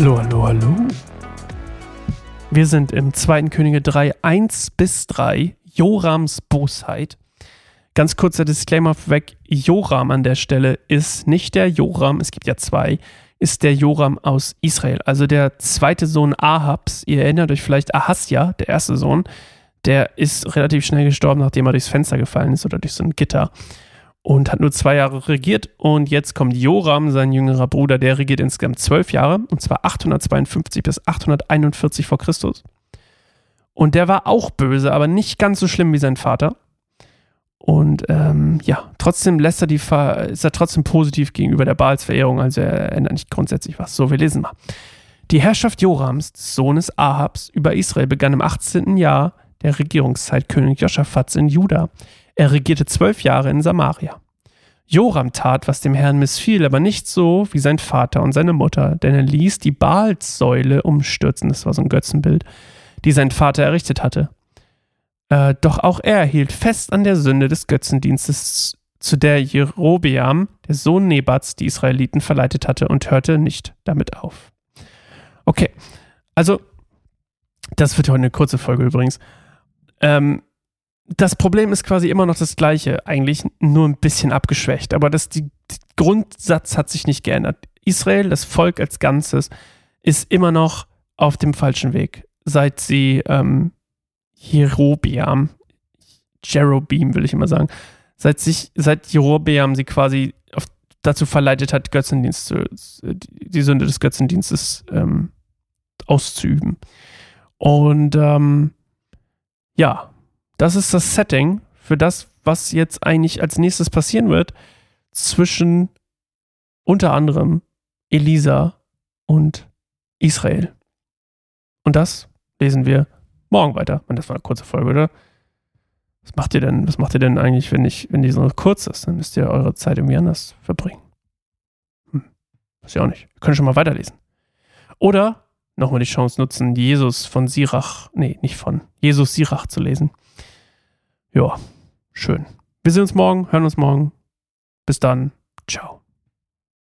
Hallo, hallo, hallo. Wir sind im 2. Könige 3, 1 bis 3, Jorams Bosheit. Ganz kurzer Disclaimer weg, Joram an der Stelle ist nicht der Joram, es gibt ja zwei, ist der Joram aus Israel, also der zweite Sohn Ahabs. Ihr erinnert euch vielleicht Ahasja, der erste Sohn, der ist relativ schnell gestorben, nachdem er durchs Fenster gefallen ist oder durch so ein Gitter und hat nur zwei Jahre regiert. Und jetzt kommt Joram, sein jüngerer Bruder, der regiert insgesamt zwölf Jahre, und zwar 852 bis 841 vor Christus. Und der war auch böse, aber nicht ganz so schlimm wie sein Vater. Und ähm, ja, trotzdem lässt er die ist er trotzdem positiv gegenüber der Baalsverehrung, also er ändert nicht grundsätzlich was. So, wir lesen mal. Die Herrschaft Jorams, des Sohnes Ahabs, über Israel begann im 18. Jahr der Regierungszeit König Joschafats in Juda. Er regierte zwölf Jahre in Samaria. Joram tat, was dem Herrn missfiel, aber nicht so wie sein Vater und seine Mutter, denn er ließ die Baalssäule umstürzen, das war so ein Götzenbild, die sein Vater errichtet hatte. Äh, doch auch er hielt fest an der Sünde des Götzendienstes, zu der Jerobeam, der Sohn Nebats, die Israeliten verleitet hatte und hörte nicht damit auf. Okay, also, das wird heute eine kurze Folge übrigens. Ähm, das Problem ist quasi immer noch das gleiche, eigentlich nur ein bisschen abgeschwächt, aber das die, die Grundsatz hat sich nicht geändert. Israel, das Volk als Ganzes, ist immer noch auf dem falschen Weg, seit sie ähm, Jerobeam, Jerobeam will ich immer sagen, seit sich, seit Jerobeam sie quasi auf, dazu verleitet hat, Götzendienst zu, die Sünde des Götzendienstes ähm, auszuüben. Und ähm, ja, das ist das Setting für das, was jetzt eigentlich als nächstes passieren wird zwischen unter anderem Elisa und Israel. Und das lesen wir morgen weiter. Und das war eine kurze Folge, oder? Was macht ihr denn, was macht ihr denn eigentlich, wenn ich, wenn die so kurz ist? Dann müsst ihr eure Zeit irgendwie anders verbringen. Hm. Weiß ich auch nicht. Ihr könnt schon mal weiterlesen. Oder nochmal die Chance nutzen, Jesus von Sirach, nee, nicht von, Jesus Sirach zu lesen. Ja, schön. Wir sehen uns morgen, hören uns morgen. Bis dann. Ciao.